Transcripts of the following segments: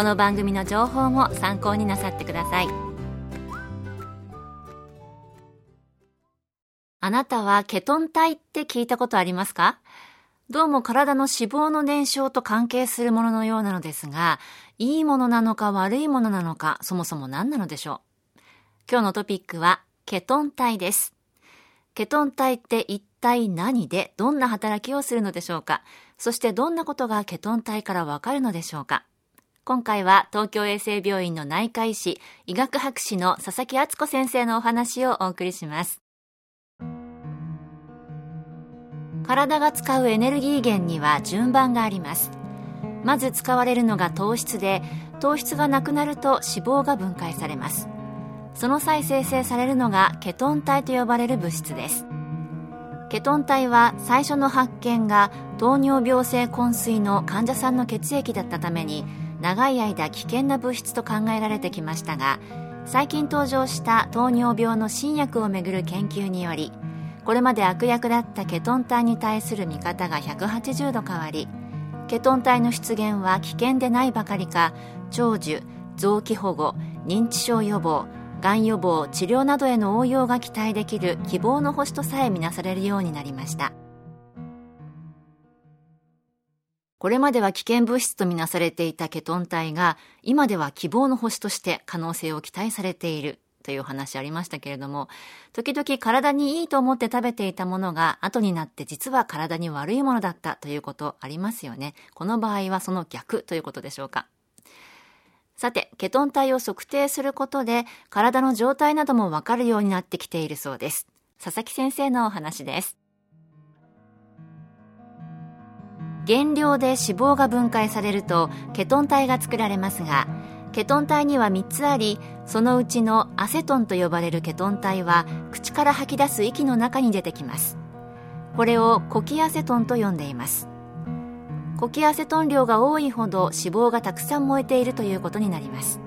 この番組の情報も参考になさってください。あなたはケトン体って聞いたことありますか？どうも体の脂肪の燃焼と関係するもののようなのですが、いいものなのか悪いものなのか、そもそも何なのでしょう？今日のトピックは、ケトン体です。ケトン体って一体何でどんな働きをするのでしょうか？そしてどんなことがケトン体からわかるのでしょうか？今回は東京衛生病院の内科医師、医学博士の佐々木敦子先生のお話をお送りします。体が使うエネルギー源には順番があります。まず使われるのが糖質で、糖質がなくなると脂肪が分解されます。その際生成されるのがケトン体と呼ばれる物質です。ケトン体は最初の発見が糖尿病性昏睡の患者さんの血液だったために長い間危険な物質と考えられてきましたが最近登場した糖尿病の新薬をめぐる研究によりこれまで悪役だったケトン体に対する見方が180度変わりケトン体の出現は危険でないばかりか長寿臓器保護認知症予防がん予防治療などへの応用が期待できる希望の星とさえ見なされるようになりました。これまでは危険物質とみなされていたケトン体が今では希望の星として可能性を期待されているという話ありましたけれども時々体にいいと思って食べていたものが後になって実は体に悪いものだったということありますよねこの場合はその逆ということでしょうかさて、ケトン体を測定することで体の状態などもわかるようになってきているそうです。佐々木先生のお話です。原料で脂肪が分解されるとケトン体が作られますが、ケトン体には3つあり、そのうちのアセトンと呼ばれるケトン体は口から吐き出す息の中に出てきます。これをコキアセトンと呼んでいます。コキアセトン量が多いほど脂肪がたくさん燃えているということになります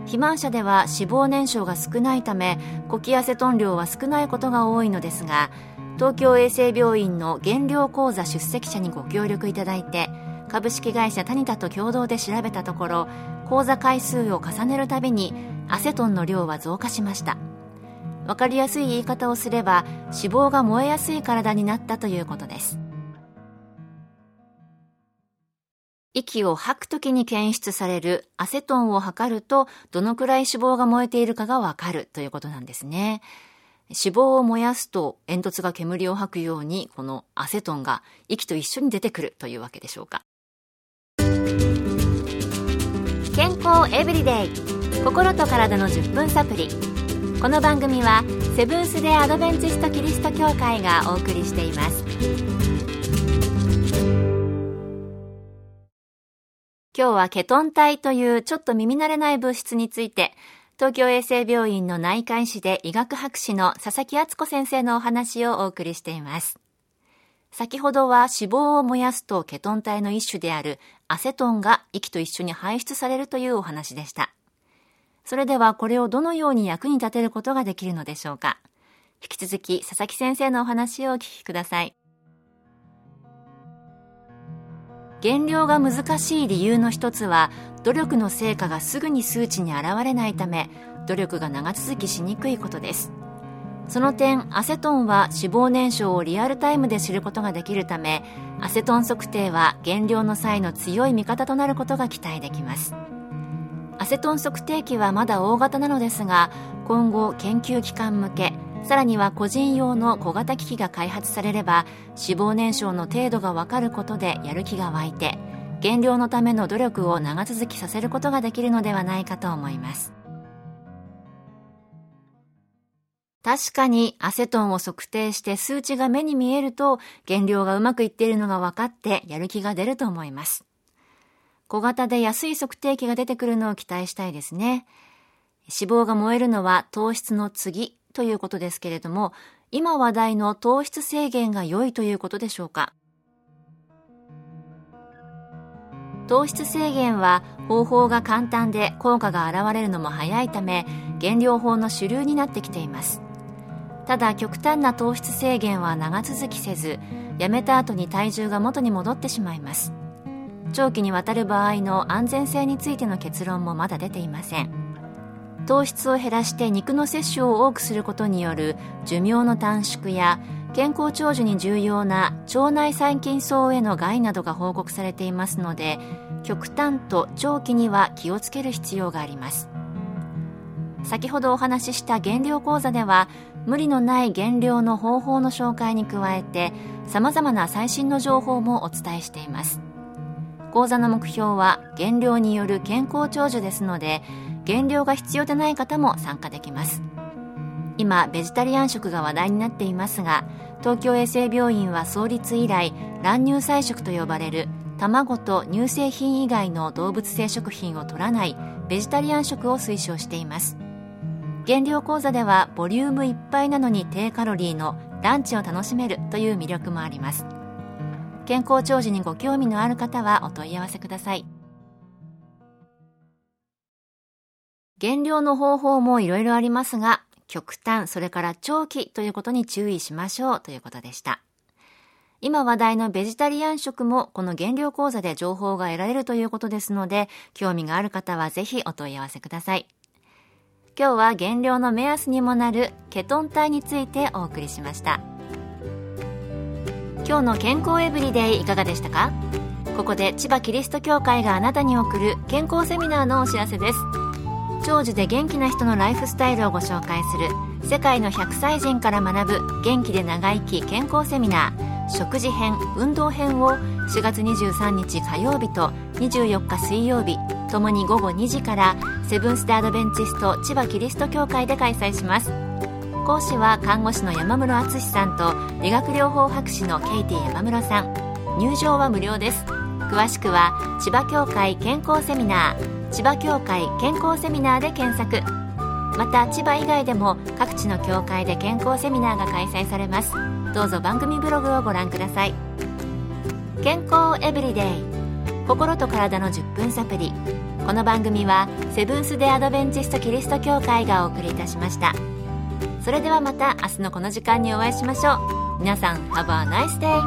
肥満者では脂肪燃焼が少ないためコキアセトン量は少ないことが多いのですが東京衛生病院の原料講座出席者にご協力いただいて株式会社タニタと共同で調べたところ講座回数を重ねるたびにアセトンの量は増加しました分かりやすい言い方をすれば脂肪が燃えやすい体になったということです息を吐くときに検出されるアセトンを測ると、どのくらい脂肪が燃えているかがわかるということなんですね。脂肪を燃やすと煙突が煙を吐くように、このアセトンが息と一緒に出てくるというわけでしょうか。健康エブリデイ。心と体の10分サプリ。この番組はセブンス・デ・アドベンチスト・キリスト教会がお送りしています。今日はケトン体というちょっと耳慣れない物質について、東京衛生病院の内科医師で医学博士の佐々木敦子先生のお話をお送りしています。先ほどは脂肪を燃やすとケトン体の一種であるアセトンが息と一緒に排出されるというお話でした。それではこれをどのように役に立てることができるのでしょうか。引き続き佐々木先生のお話をお聞きください。減量が難しい理由の一つは努力の成果がすぐに数値に現れないため努力が長続きしにくいことです。その点アセトンは脂肪燃焼をリアルタイムで知ることができるためアセトン測定は減量の際の強い味方となることが期待できます。アセトン測定器はまだ大型なのですが今後研究機関向けさらには個人用の小型機器が開発されれば脂肪燃焼の程度が分かることでやる気が湧いて減量のための努力を長続きさせることができるのではないかと思います。確かにアセトンを測定して数値が目に見えると減量がうまくいっているのが分かってやる気が出ると思います。小型で安い測定器が出てくるのを期待したいですね。脂肪が燃えるのは糖質の次ということですけれども今話題の糖質制限が良いということでしょうか？糖質制限は方法が簡単で効果が現れるのも早いため減量法の主流になってきています。ただ極端な糖質制限は長続きせずやめた後に体重が元に戻ってしまいます。長期にわたる場合の安全性についての結論もまだ出ていません。糖質を減らして肉の摂取を多くすることによる寿命の短縮や健康長寿に重要な腸内細菌層への害などが報告されていますので極端と長期には気をつける必要があります。先ほどお話しした減量講座では無理のない減量の方法の紹介に加えて様々な最新の情報もお伝えしています。講座の目標は減量による健康長寿ですので減量が必要でない方も参加できます。今ベジタリアン食が話題になっていますが東京衛生病院は創立以来乱入菜食と呼ばれる卵と乳製品以外の動物性食品を取らないベジタリアン食を推奨しています。減量講座ではボリュームいっぱいなのに低カロリーのランチを楽しめるという魅力もあります。健康長寿にご興味のある方はお問い合わせください。減量の方法もいろいろありますが極端、それから長期ということに注意しましょうということでした。今話題のベジタリアン食もこの減量講座で情報が得られるということですので、興味がある方はぜひお問い合わせください。今日は減量の目安にもなるケトン体についてお送りしました。今日の健康エブリデイいかがでしたか？ここで千葉キリスト教会があなたに送る健康セミナーのお知らせです。長寿で元気な人のライフスタイルをご紹介する世界の100歳人から学ぶ元気で長生き健康セミナー食事編運動編を4月23日火曜日と24日水曜日ともに午後2時からセブンス・デ・アドベンチスト千葉キリスト教会で開催します。講師は看護師の山室敦さんと理学療法博士のケイティ山室さん。入場は無料です。詳しくは千葉協会健康セミナー千葉協会健康セミナーで検索。また千葉以外でも各地の協会で健康セミナーが開催されます。どうぞ番組ブログをご覧ください。健康エブリデイ。心と体の10分サプリこの番組はセブンス・デ・アドベンチスト・キリスト教会がお送りいたしました。それではまた明日のこの時間にお会いしましょう。皆さん Have a nice day!